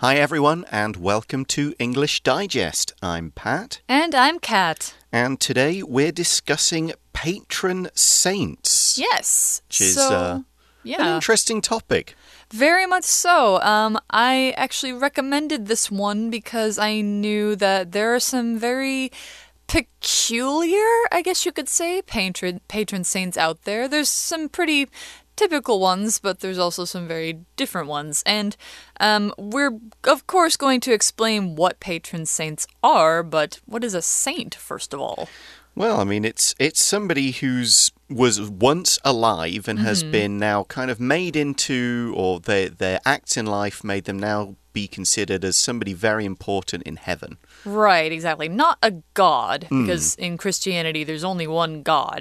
Hi, everyone, and welcome to English Digest. I'm Pat, And I'm Kat. and today we're discussing patron saints, Yes. which is so, uh, an interesting topic. very much so. Um, I actually recommended this one because I knew that there are some very peculiar, I guess you could say, patron patron saints out there. There's some pretty typical ones, but there's also some very different ones. And um, we're of course going to explain what patron saints are, but what is a saint first of all? Well, I mean, it's it's somebody who's was once alive and has been now kind of made into, or their their acts in life made them now be considered as somebody very important in heaven. Right, exactly. Not a god, Hmm. because in Christianity there's only one God,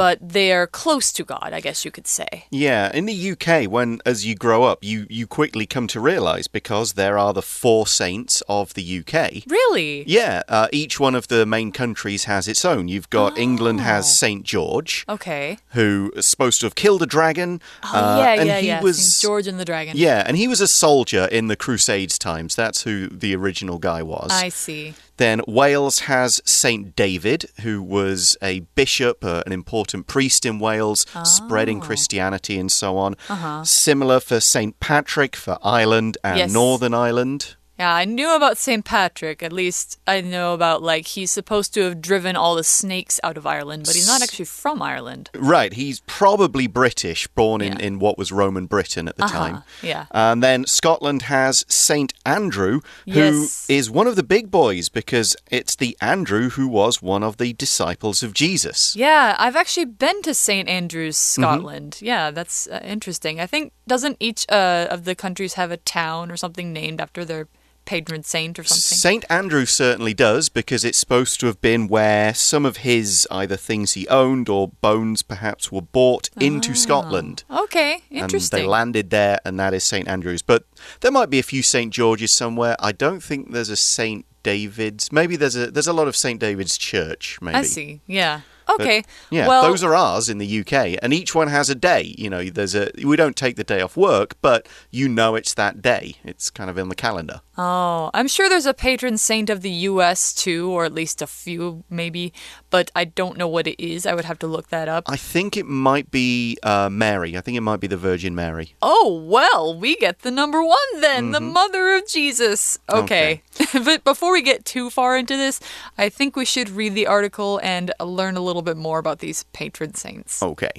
but they are close to God, I guess you could say. Yeah, in the UK, when as you grow up, you you quickly come to realize because there are the four saints of the UK. Really? Yeah, uh, each one of the main countries has its own. You've got England has Saint George, Okay. who is supposed to have killed a dragon. Oh, uh, yeah, and yeah, he yeah. was St. George and the Dragon. yeah, and he was a soldier in the Crusades times. That's who the original guy was. I see. Then Wales has Saint David, who was a bishop, uh, an important priest in Wales, spreading Oh. Christianity and so on. Uh-huh. Similar for Saint Patrick for Ireland and Yes. Northern Ireland. Yeah, I knew about St. Patrick. At least I know about, like, he's supposed to have driven all the snakes out of Ireland, but he's not actually from Ireland. Right, he's probably British, born in, Yeah. in what was Roman Britain at the Uh-huh, time. yeah. And then Scotland has Saint Andrew, who is Yes. one of the big boys because it's the Andrew who was one of the disciples of Jesus. Yeah, I've actually been to St. Andrews, Mm-hmm. Scotland. Yeah, that's uh, interesting. I think, doesn't each uh, of the countries have a town or something named after their patron saint or something? St. Andrew certainly does because it's supposed to have been where some of his either things he owned or bones perhaps were bought into ah, Scotland. Okay, interesting. And they landed there, and that is St. Andrews. But there might be a few St. George's somewhere. I don't think there's a St. David's. Maybe there's a there's a lot of St. David's Church. Maybe. I see. Yeah. But, Okay. yeah, well, those are ours in the UK, and each one has a day. You know, there's a we don't take the day off work, but you know it's that day. It's kind of in the calendar. Oh, I'm sure there's a patron saint of the U.S. too, or at least a few, maybe. But I don't know what it is. I would have to look that up. I think it might be uh, Mary. I think it might be the Virgin Mary. Oh, well, we get the number one then, the mother of Jesus. Okay. but before we get too far into this, I think we should read the article and learn a little bit more about these patron saints. Okay.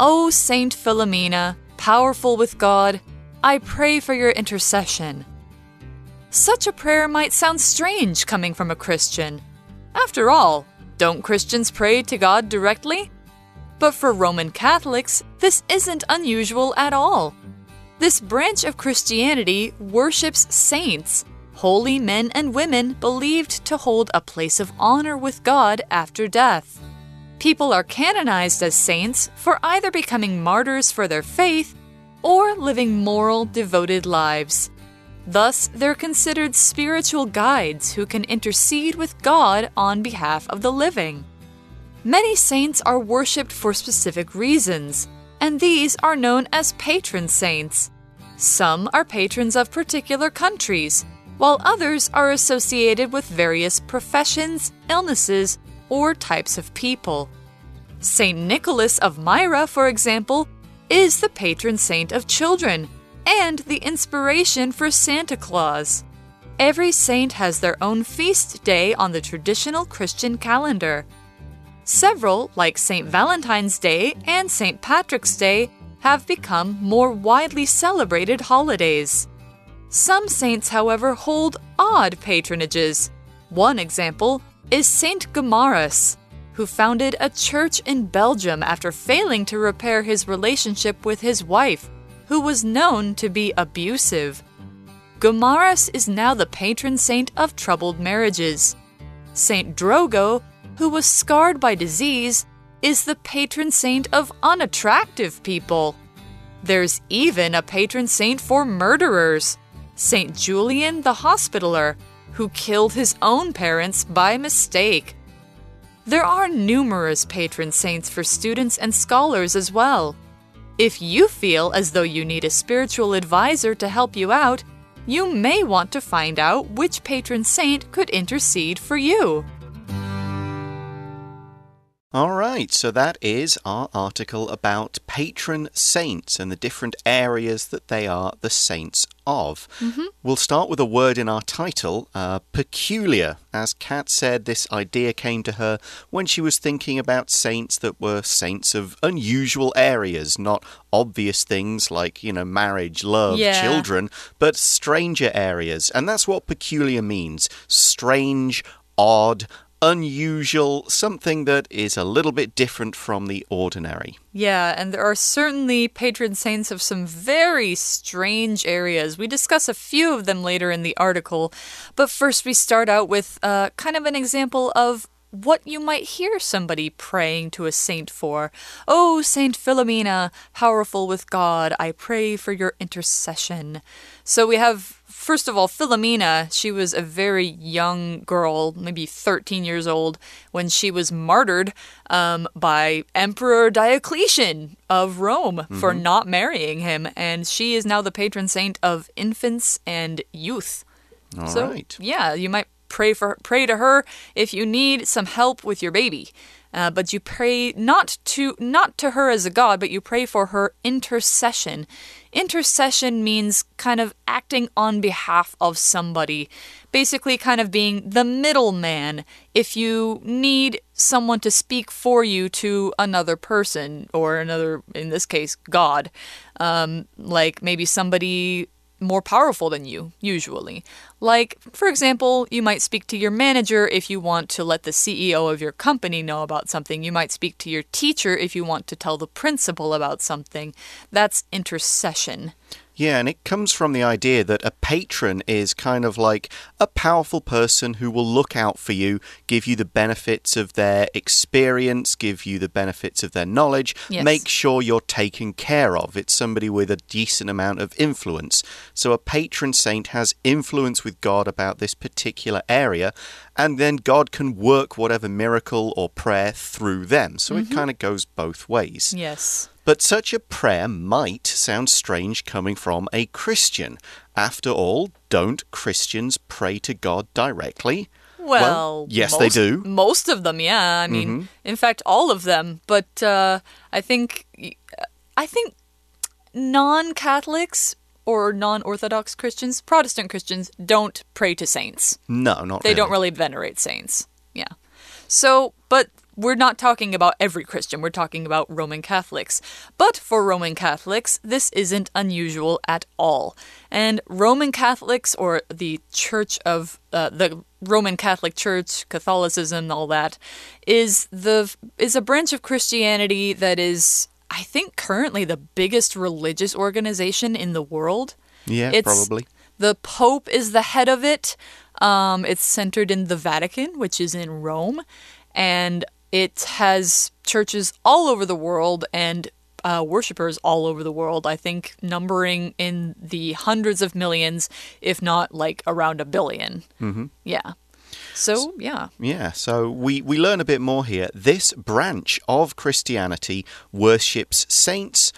O Saint Philomena, powerful with God, I pray for your intercession. Such a prayer might sound strange coming from a Christian. After all, don't Christians pray to God directly? But for Roman Catholics, this isn't unusual at all. This branch of Christianity worships saints, holy men and women believed to hold a place of honor with God after death. People are canonized as saints for either becoming martyrs for their faith or living moral, devoted lives. Thus, they're considered spiritual guides who can intercede with God on behalf of the living. Many saints are worshipped for specific reasons, and these are known as patron saints. Some are patrons of particular countries, while others are associated with various professions, illnesses, or types of people. Saint Nicholas of Myra, for example, is the patron saint of children and the inspiration for Santa Claus. Every saint has their own feast day on the traditional Christian calendar. Several, like St. Valentine's Day and St. Patrick's Day, have become more widely celebrated holidays. Some saints, however, hold odd patronages. One example is Saint Gomarus, who founded a church in Belgium after failing to repair his relationship with his wife, who was known to be abusive. Gomarus is now the patron saint of troubled marriages. Saint Drogo, who was scarred by disease, is the patron saint of unattractive people. There's even a patron saint for murderers, Saint Julian the Hospitaller, who killed his own parents by mistake. There are numerous patron saints for students and scholars as well. If you feel as though you need a spiritual advisor to help you out, you may want to find out which patron saint could intercede for you. All right, so that is our article about patron saints and the different areas that they are the saints of. Mm -hmm. We'll start with a word in our title uh, peculiar. As Kat said, this idea came to her when she was thinking about saints that were saints of unusual areas, not obvious things like, you know, marriage, love, yeah. children, but stranger areas. And that's what peculiar means strange, odd, unusual, something that is a little bit different from the ordinary. Yeah, and there are certainly patron saints of some very strange areas. We discuss a few of them later in the article, but first we start out with uh, kind of an example of what you might hear somebody praying to a saint for. Oh, Saint Philomena, powerful with God, I pray for your intercession. So we have First of all, Philomena, she was a very young girl, maybe 13 years old, when she was martyred um, by Emperor Diocletian of Rome mm -hmm. for mm-hmm. not marrying him. And she is now the patron saint of infants and youth. All so, right. yeah, you might pray for pray to her if you need some help with your baby. Uh, but you pray not to not to her as a god, but you pray for her intercession. Intercession means kind of acting on behalf of somebody, basically kind of being the middleman. If you need someone to speak for you to another person or another, in this case, God, um, like maybe somebody more powerful than you, usually. Like, for example, you might speak to your manager if you want to let the CEO of your company know about something. You might speak to your teacher if you want to tell the principal about something. That's intercession. Yeah, and it comes from the idea that a patron is kind of like a powerful person who will look out for you, give you the benefits of their experience, give you the benefits of their knowledge, yes. make sure you're taken care of. It's somebody with a decent amount of influence. So a patron saint has influence with God about this particular area, and then God can work whatever miracle or prayer through them. So mm -hmm. it mm-hmm. kind of goes both ways. Yes. But such a prayer might sound strange coming from a Christian. After all, don't Christians pray to God directly? Well, well yes, most, they do. Most of them, yeah. I mean, mm -hmm. in fact, all of them. But uh, I think, I think non-Catholics or non-Orthodox Christians, Protestant Christians, don't pray to saints. No, not. They really. don't really venerate saints. Yeah. So, but we're not talking about every Christian, we're talking about Roman Catholics. But for Roman Catholics, this isn't unusual at all. And Roman Catholics, or the Church of uh, the Roman Catholic Church, Catholicism, all that, is the is a branch of Christianity that is, I think, currently the biggest religious organization in the world. Yeah, it's, probably. The Pope is the head of it. Um, it's centered in the Vatican, which is in Rome, and it has churches all over the world and uh, worshippers all over the world. I think numbering in the hundreds of millions, if not like around a 1000000000 mm -hmm. Yeah. So, yeah. Yeah, so we, we learn a bit more here. This branch of Christianity worships saints,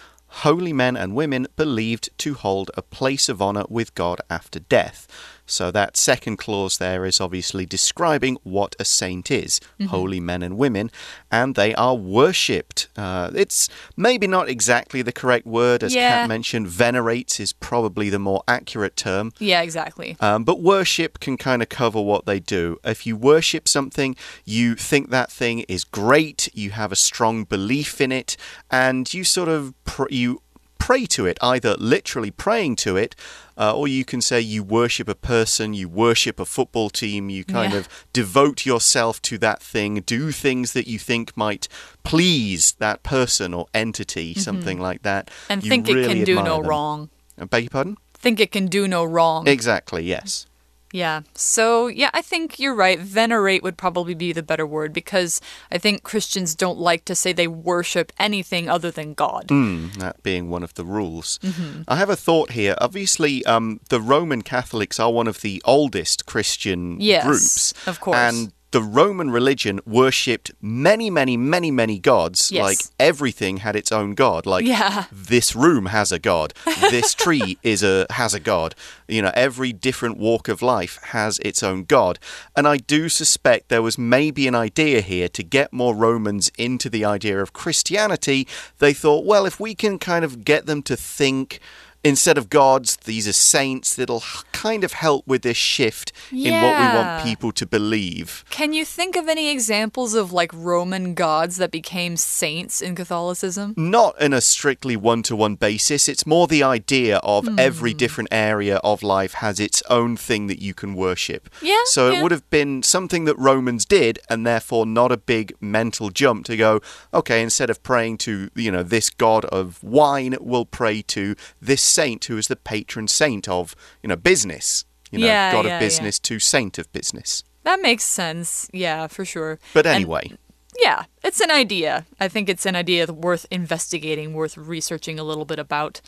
holy men and women believed to hold a place of honor with God after death. So that second clause there is obviously describing what a saint is mm -hmm. holy men and women, and they are worshipped. Uh, it's maybe not exactly the correct word, as yeah. Kat mentioned. Venerates is probably the more accurate term. Yeah, exactly. Um, but worship can kind of cover what they do. If you worship something, you think that thing is great, you have a strong belief in it, and you sort of you pray to it, either literally praying to it, uh, or you can say you worship a person, you worship a football team, you kind yeah. of devote yourself to that thing, do things that you think might please that person or entity, mm -hmm. something like that. And you think really it can do no them. wrong. I beg your pardon? Think it can do no wrong. Exactly, yes. Yeah. So, yeah, I think you're right. Venerate would probably be the better word because I think Christians don't like to say they worship anything other than God. Mm, that being one of the rules. Mm -hmm. I have a thought here. Obviously, um, the Roman Catholics are one of the oldest Christian yes, groups. Of course. And the Roman religion worshipped many, many, many, many gods. Yes. Like everything had its own god. Like Yeah. this room has a god. This tree is a has a god. You know, every different walk of life has its own god. And I do suspect there was maybe an idea here to get more Romans into the idea of Christianity. They thought, well, if we can kind of get them to think instead of gods, these are saints, that'll kind of help with this shift in what we want people to believe. Can you think of any examples of like Roman gods that became saints in Catholicism? not in a strictly one to one basis. It's more the idea of every Hmm. different area of life has its own thing that you can worship. Yeah, So yeah. it would have been something that Romans did, and therefore not a big mental jump to go, okay, instead of praying to, you know, this god of wine, we'll pray to this saint who is the patron saint of, you know, business. You know, Yeah, god yeah, of yeah. business to saint of business. That makes sense. Yeah, for sure. But And- anyway. Yeah, it's an idea. I think it's an idea worth investigating, worth researching a little bit about.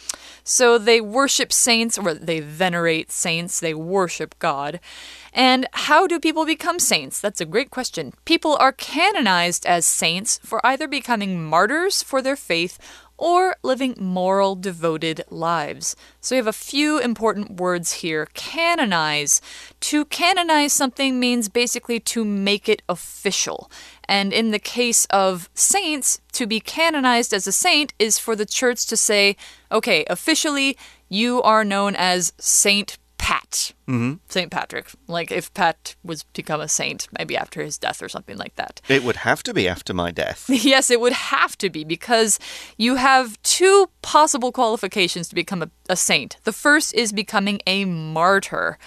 So they worship saints, or they venerate saints, they worship God. And how do people become saints? That's a great question. People are canonized as saints for either becoming martyrs for their faith or living moral, devoted lives. So we have a few important words here. Canonize. To canonize something means basically to make it official. And in the case of saints, to be canonized as a saint is for the church to say, okay, officially, you are known as Saint Pat. Mm-hmm. Saint Patrick. Like if Pat was to become a saint, maybe after his death or something like that. It would have to be after my death. Yes, it would have to be because you have two possible qualifications to become a, a saint. The first is becoming a martyr.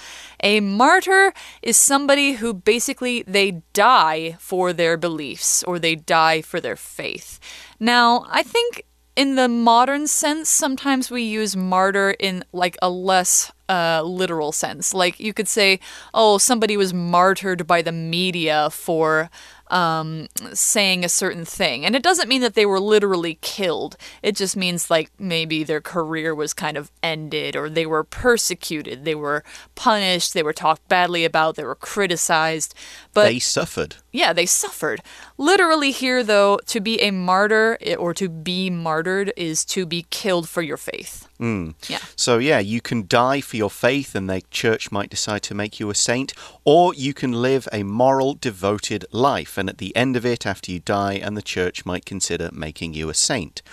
A martyr is somebody who basically they die for their beliefs or they die for their faith. Now, I think in the modern sense, sometimes we use martyr in like a less uh, literal sense. Like you could say, oh, somebody was martyred by the media for um, saying a certain thing. And it doesn't mean that they were literally killed. It just means like maybe their career was kind of ended or they were persecuted, they were punished, they were talked badly about, they were criticized. But they suffered. yeah, they suffered. Literally, here, though, to be a martyr eh, or to be martyred is to be killed for your faith. Mm. Yeah. So, yeah, you can die for your faith and the church might decide to make you a saint, or you can live a moral, devoted life. And at the end of it, after you die, and the church might consider making you a saint.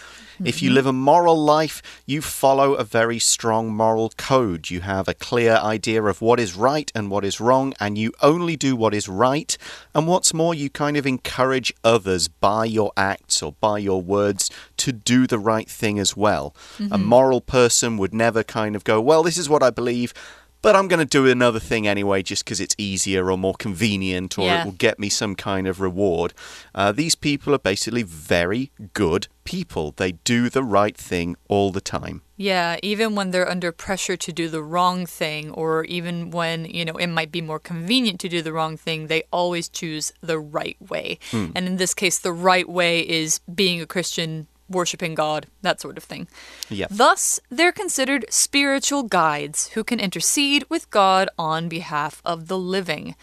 If you mm-hmm. live a moral life, you follow a very strong moral code. You have a clear idea of what is right and what is wrong, and you only do what is right. And what's more, you kind of encourage others by your acts or by your words to do the right thing as well. A mm-hmm. moral person would never kind of go, Well, this is what I believe. But I'm going to do another thing anyway, just because it's easier or more convenient, or Yeah. it will get me some kind of reward. Uh, these people are basically very good people. They do the right thing all the time. Yeah, even when they're under pressure to do the wrong thing, or even when, you know, it might be more convenient to do the wrong thing, they always choose the right way. And in this case, the right way is being a Christian, worshiping God, that sort of thing. Yeah. Thus, they're considered spiritual guides who can intercede with God on behalf of the living.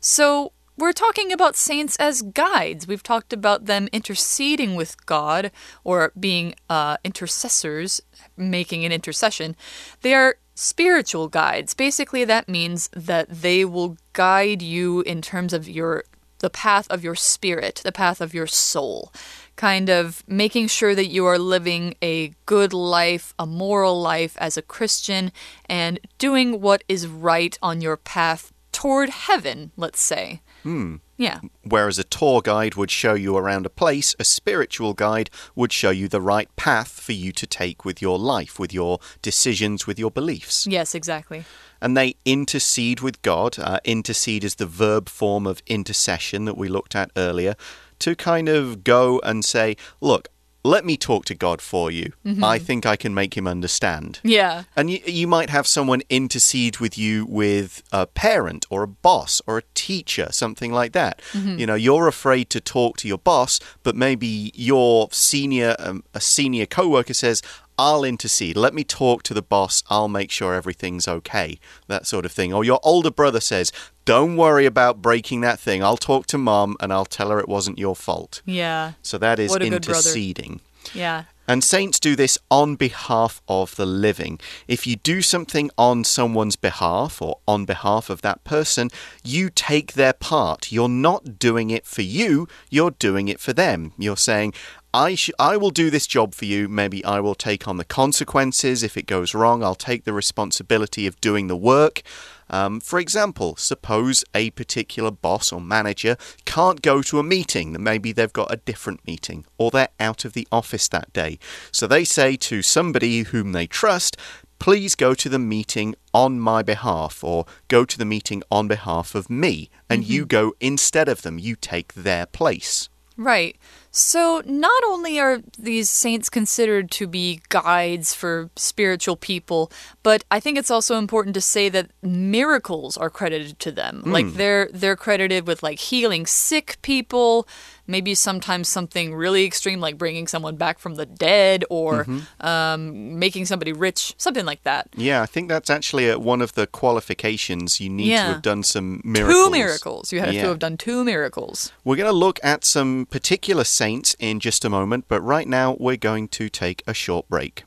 So, we're talking about saints as guides. We've talked about them interceding with God or being uh, intercessors, making an intercession. They are spiritual guides. Basically, that means that they will guide you in terms of your the path of your spirit, the path of your soul, kind of making sure that you are living a good life, a moral life as a Christian, and doing what is right on your path toward heaven, let's say. Hmm. Yeah. Whereas a tour guide would show you around a place, a spiritual guide would show you the right path for you to take with your life, with your decisions, with your beliefs. Yes, exactly. and they intercede with God. Uh, intercede is the verb form of intercession that we looked at earlier, to kind of go and say, Look, let me talk to God for you. I think I can make him understand. Yeah. And you, you might have someone intercede with you with a parent or a boss or a teacher, something like that. You know, you're afraid to talk to your boss, but maybe your senior, um, a senior coworker says, I'll intercede. Let me talk to the boss. I'll make sure everything's okay. That sort of thing. Or your older brother says, Don't worry about breaking that thing. I'll talk to mom and I'll tell her it wasn't your fault. Yeah. So that is What a good brother. interceding. Yeah. And saints do this on behalf of the living. If you do something on someone's behalf or on behalf of that person, you take their part. You're not doing it for you, you're doing it for them. You're saying, I, sh- I will do this job for you. Maybe I will take on the consequences. If it goes wrong, I'll take the responsibility of doing the work. Um, for example, suppose a particular boss or manager can't go to a meeting, maybe they've got a different meeting, or they're out of the office that day. So they say to somebody whom they trust, please go to the meeting on my behalf, or go to the meeting on behalf of me, and you go instead of them, you take their place. Right. So, not only are these saints considered to be guides for spiritual people, but I think it's also important to say that miracles are credited to them. Like hmm. they're they're credited with like healing sick people, maybe sometimes something really extreme like bringing someone back from the dead or um, making somebody rich, something like that. Yeah, I think that's actually uh one of the qualifications. You need Yeah. to have done some miracles. Two miracles. You have Yeah. to have done two miracles. We're going to look at some particular saints in just a moment, but right now we're going to take a short break.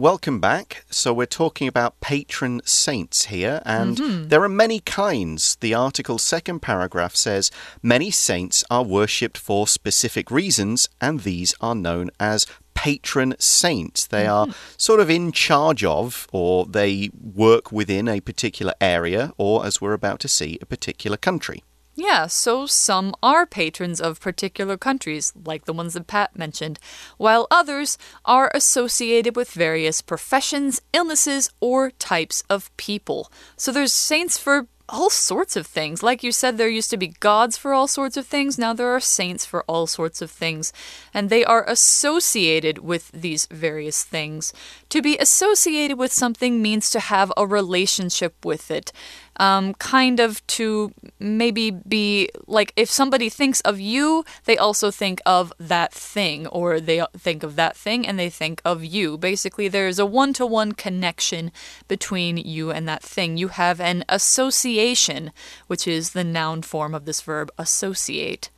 Welcome back. So, we're talking about patron saints here, and mm-hmm. there are many kinds. The article's second paragraph says many saints are worshipped for specific reasons, and these are known as patron saints. They are mm-hmm. sort of in charge of, or they work within a particular area, or as we're about to see, a particular country. Yeah, so some are patrons of particular countries, like the ones that Pat mentioned, while others are associated with various professions, illnesses, or types of people. So there's saints for all sorts of things. Like you said, there used to be gods for all sorts of things. Now there are saints for all sorts of things. And they are associated with these various things. To be associated with something means to have a relationship with it. Um, kind of to maybe be like if somebody thinks of you, they also think of that thing, or they think of that thing and they think of you. Basically, there's a one to one connection between you and that thing. You have an association, which is the noun form of this verb, associate.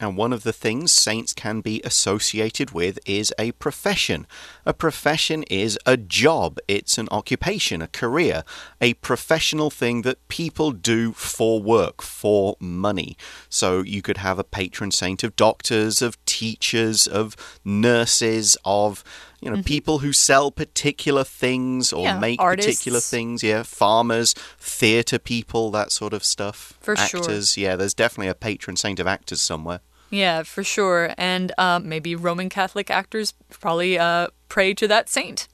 And one of the things saints can be associated with is a profession. A profession is a job, it's an occupation, a career, a professional thing that people do for work, for money. So you could have a patron saint of doctors, of teachers, of nurses, of you know, mm-hmm. people who sell particular things or. Yeah, make artists. particular things. Yeah, farmers, theatre people, that sort of stuff. For sure. actors. Yeah, there's definitely a patron saint of actors somewhere. Yeah, for sure. And um, maybe Roman Catholic actors probably uh, pray to that saint.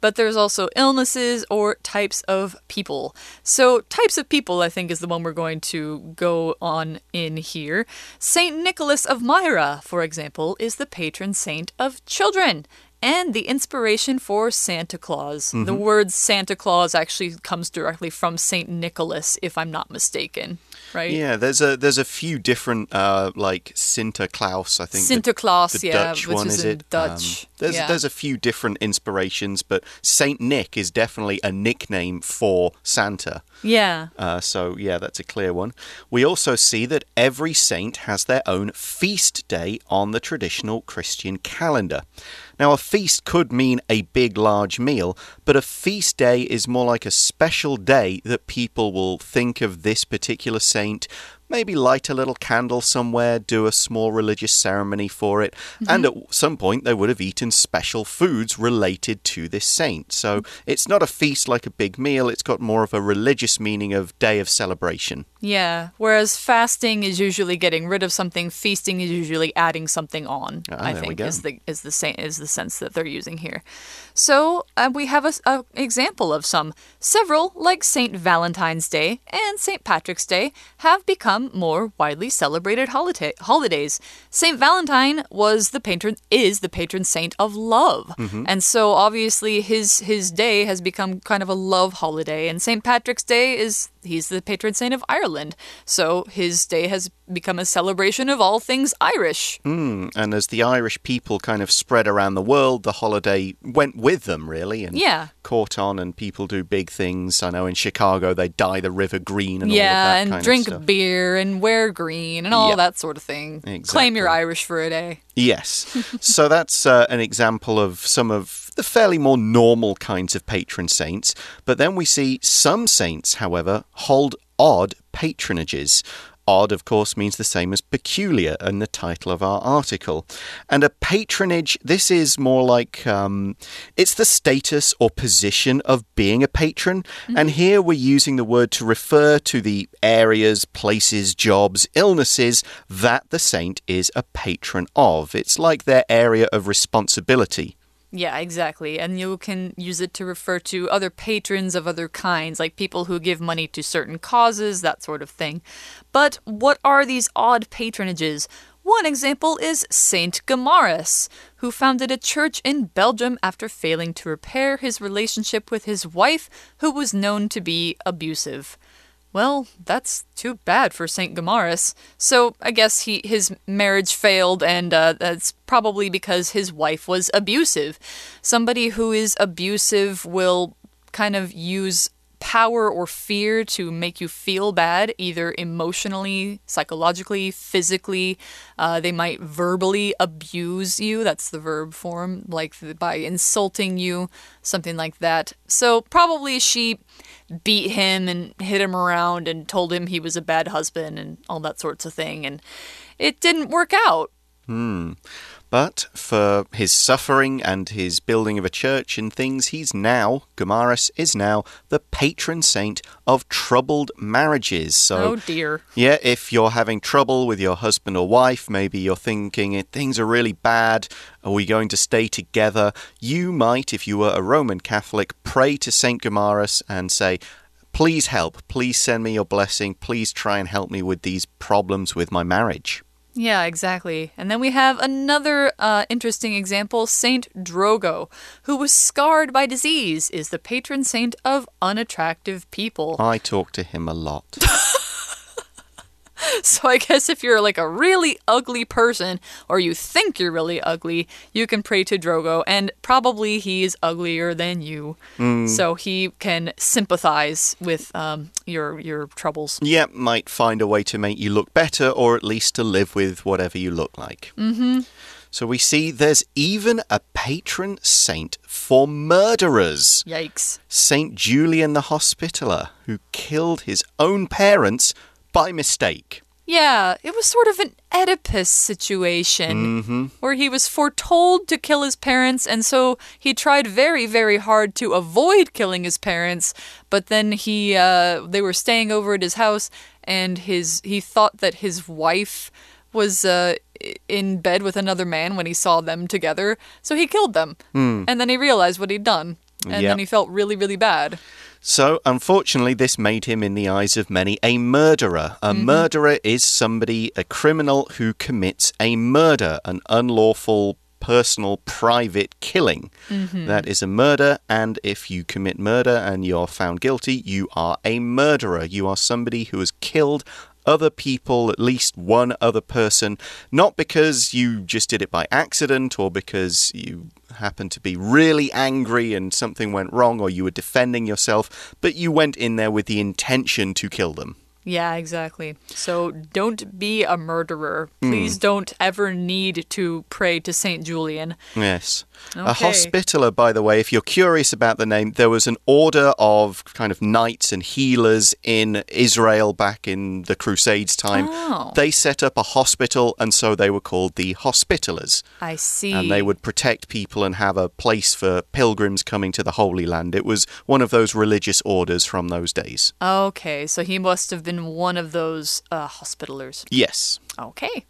But there's also illnesses or types of people. So, types of people, I think, is the one we're going to go on in here. Saint Nicholas of Myra, for example, is the patron saint of children. And the inspiration for Santa Claus. The word Santa Claus actually comes directly from Saint Nicholas, if I'm not mistaken, right? Yeah, there's a there's a few different uh, like Sinterklaas. I think the- Sinterklaas, the yeah, Dutch which one is is it? Dutch. Um, there's yeah. there's a few different inspirations, but Saint Nick is definitely a nickname for Santa. Yeah. Uh, so yeah, that's a clear one. We also see that every saint has their own feast day on the traditional Christian calendar. Now, a feast could mean a big, large meal, but a feast day is more like a special day that people will think of this particular saint, maybe light a little candle somewhere, do a small religious ceremony for it, and at some point they would have eaten special foods related to this saint. So it's not a feast like a big meal, it's got more of a religious meaning of day of celebration. Yeah. Whereas fasting is usually getting rid of something, feasting is usually adding something on. Ah, I think is the is the same is the sense that they're using here. So uh, we have a, a example of some. Several, like Saint Valentine's Day and Saint Patrick's Day, have become more widely celebrated holiday holidays. Saint Valentine was the patron is the patron saint of love. And so obviously his his day has become kind of a love holiday and Saint Patrick's Day is he's the patron saint of Ireland. So his day has become a celebration of all things Irish. Mm, and as the Irish people kind of spread around the world, the holiday went with them, really, and Yeah. caught on. And people do big things. I know in Chicago they dye the river green and all of yeah, and drink beer and wear green and all Yeah. that sort of thing. Claim Exactly. you're Irish for a day. Yes. so that's uh, an example of some of the fairly more normal kinds of patron saints. But then we see some saints, however, hold odd patronages. Odd, of course, means the same as peculiar in the title of our article. And a patronage, this is more like um, it's the status or position of being a patron. And here we're using the word to refer to the areas, places, jobs, illnesses that the saint is a patron of. It's like their area of responsibility. Yeah, exactly. And you can use it to refer to other patrons of other kinds, like people who give money to certain causes, that sort of thing. But what are these odd patronages? One example is Saint Gemaris, who founded a church in Belgium after failing to repair his relationship with his wife, who was known to be abusive. Well, that's too bad for Saint Gemaris. So I guess he his marriage failed, and uh, that's probably because his wife was abusive. Somebody who is abusive will kind of use power or fear to make you feel bad, either emotionally, psychologically, physically. Uh, they might verbally abuse you. That's the verb form, like the, by insulting you, something like that. So probably she beat him and hit him around and told him he was a bad husband and all that sorts of thing. And it didn't work out. But for his suffering and his building of a church and things, he's now, Gomarus is now the patron saint of troubled marriages. So, oh dear. yeah, if you're having trouble with your husband or wife, maybe you're thinking "Eh, things are really bad, are we going to stay together? You might, if you were a Roman Catholic, pray to Saint Gomarus and say, Please help, please send me your blessing, please try and help me with these problems with my marriage. Yeah, exactly. And then we have another uh, interesting example Saint Drogo, who was scarred by disease, is the patron saint of unattractive people. I talk to him a lot. So I guess if you're like a really ugly person, or you think you're really ugly, you can pray to Drogo, and probably he's uglier than you. So he can sympathize with um, your your troubles. yeah, might find a way to make you look better or at least to live with whatever you look like. Mm-hmm. So we see there's even a patron saint for murderers. Yikes. Saint Julian the Hospitaller, who killed his own parents by mistake. Yeah, it was sort of an Oedipus situation where he was foretold to kill his parents, and so he tried very, very hard to avoid killing his parents. But then he, uh, they were staying over at his house, and his he thought that his wife was uh, in bed with another man when he saw them together, so he killed them. And then he realized what he'd done, and Yep. then he felt really, really bad. So, unfortunately, this made him, in the eyes of many, a murderer. A mm-hmm. murderer is somebody, a criminal who commits a murder, an unlawful, personal, private killing. Mm-hmm. That is a murder, and if you commit murder and you're found guilty, you are a murderer. You are somebody who has killed other people, at least one other person, not because you just did it by accident or because you happened to be really angry and something went wrong or you were defending yourself, but you went in there with the intention to kill them. Yeah, exactly. So don't be a murderer. Please hmm. don't ever need to pray to Saint Julian. Yes. A hospitaller, by the way, if you're curious about the name, there was an order of kind of knights and healers in Israel back in the Crusades time. Oh. They set up a hospital, and so they were called the Hospitallers. I see. and they would protect people and have a place for pilgrims coming to the Holy Land. It was one of those religious orders from those days. Okay, so he must have been one of those uh, hospitalers. Yes. Okay.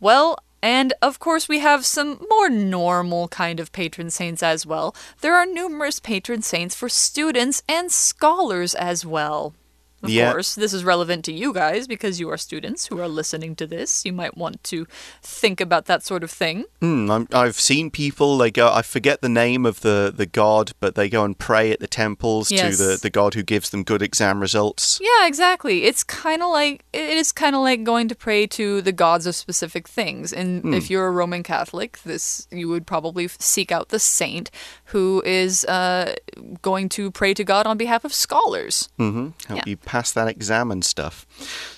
Well, and of course, we have some more normal kind of patron saints as well. There are numerous patron saints for students and scholars as well. Of Yeah. course. This is relevant to you guys because you are students who are listening to this. You might want to think about that sort of thing. Hmm, I'm, I've seen people. They go. I forget the name of the the god, but they go and pray at the temples Yes. to the the god who gives them good exam results. Yeah, exactly. It's kind of like it is kind of like going to pray to the gods of specific things. And if you're a Roman Catholic, this you would probably seek out the saint who is uh, going to pray to God on behalf of scholars. hmm Help Yeah. you pass that exam and stuff.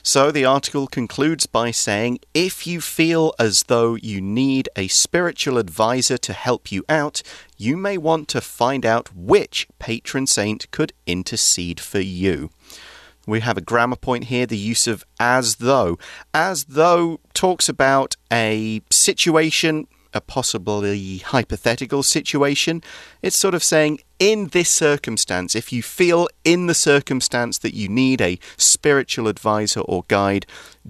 So the article concludes by saying if you feel as though you need a spiritual advisor to help you out, you may want to find out which patron saint could intercede for you. We have a grammar point here the use of as though. As though talks about a situation, a possibly hypothetical situation. It's sort of saying, in this circumstance, if you feel in the circumstance that you need a spiritual advisor or guide,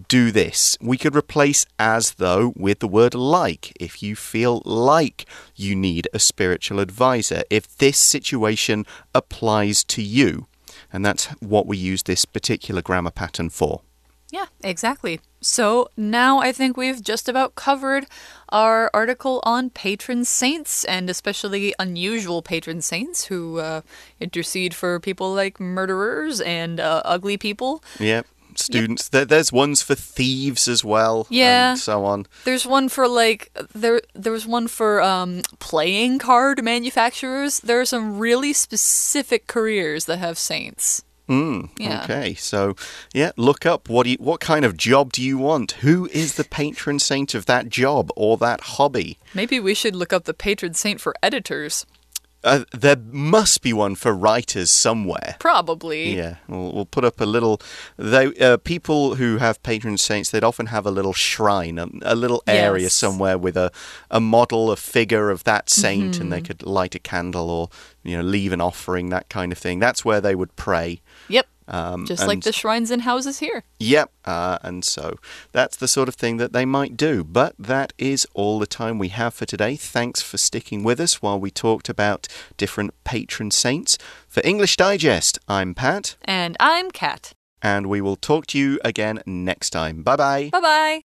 do this. We could replace as though with the word like. If you feel like you need a spiritual advisor, if this situation applies to you. And that's what we use this particular grammar pattern for. Yeah, exactly. So now I think we've just about covered our article on patron saints and especially unusual patron saints who uh, intercede for people like murderers and uh, ugly people. Yep. Students. There, there's ones for thieves as well. Yeah. And so on. There's one for like there there was one for um playing card manufacturers. There are some really specific careers that have saints. Mm, Yeah. Okay. So, yeah, look up what do you, what kind of job do you want? Who is the patron saint of that job or that hobby? Maybe we should look up the patron saint for editors. Uh, there must be one for writers somewhere. Probably. Yeah, we'll, we'll put up a little. They uh, people who have patron saints, they'd often have a little shrine, a, a little area Yes. somewhere with a a model, a figure of that saint, and they Mm-hmm. could light a candle or you know leave an offering, that kind of thing. That's where they would pray. Yep. Um, Just like the shrines and houses here. Yep, uh, and so that's the sort of thing that they might do. But that is all the time we have for today. Thanks for sticking with us while we talked about different patron saints. For English Digest, I'm Pat, And I'm Kat. and we will talk to you again next time. Bye bye. Bye bye.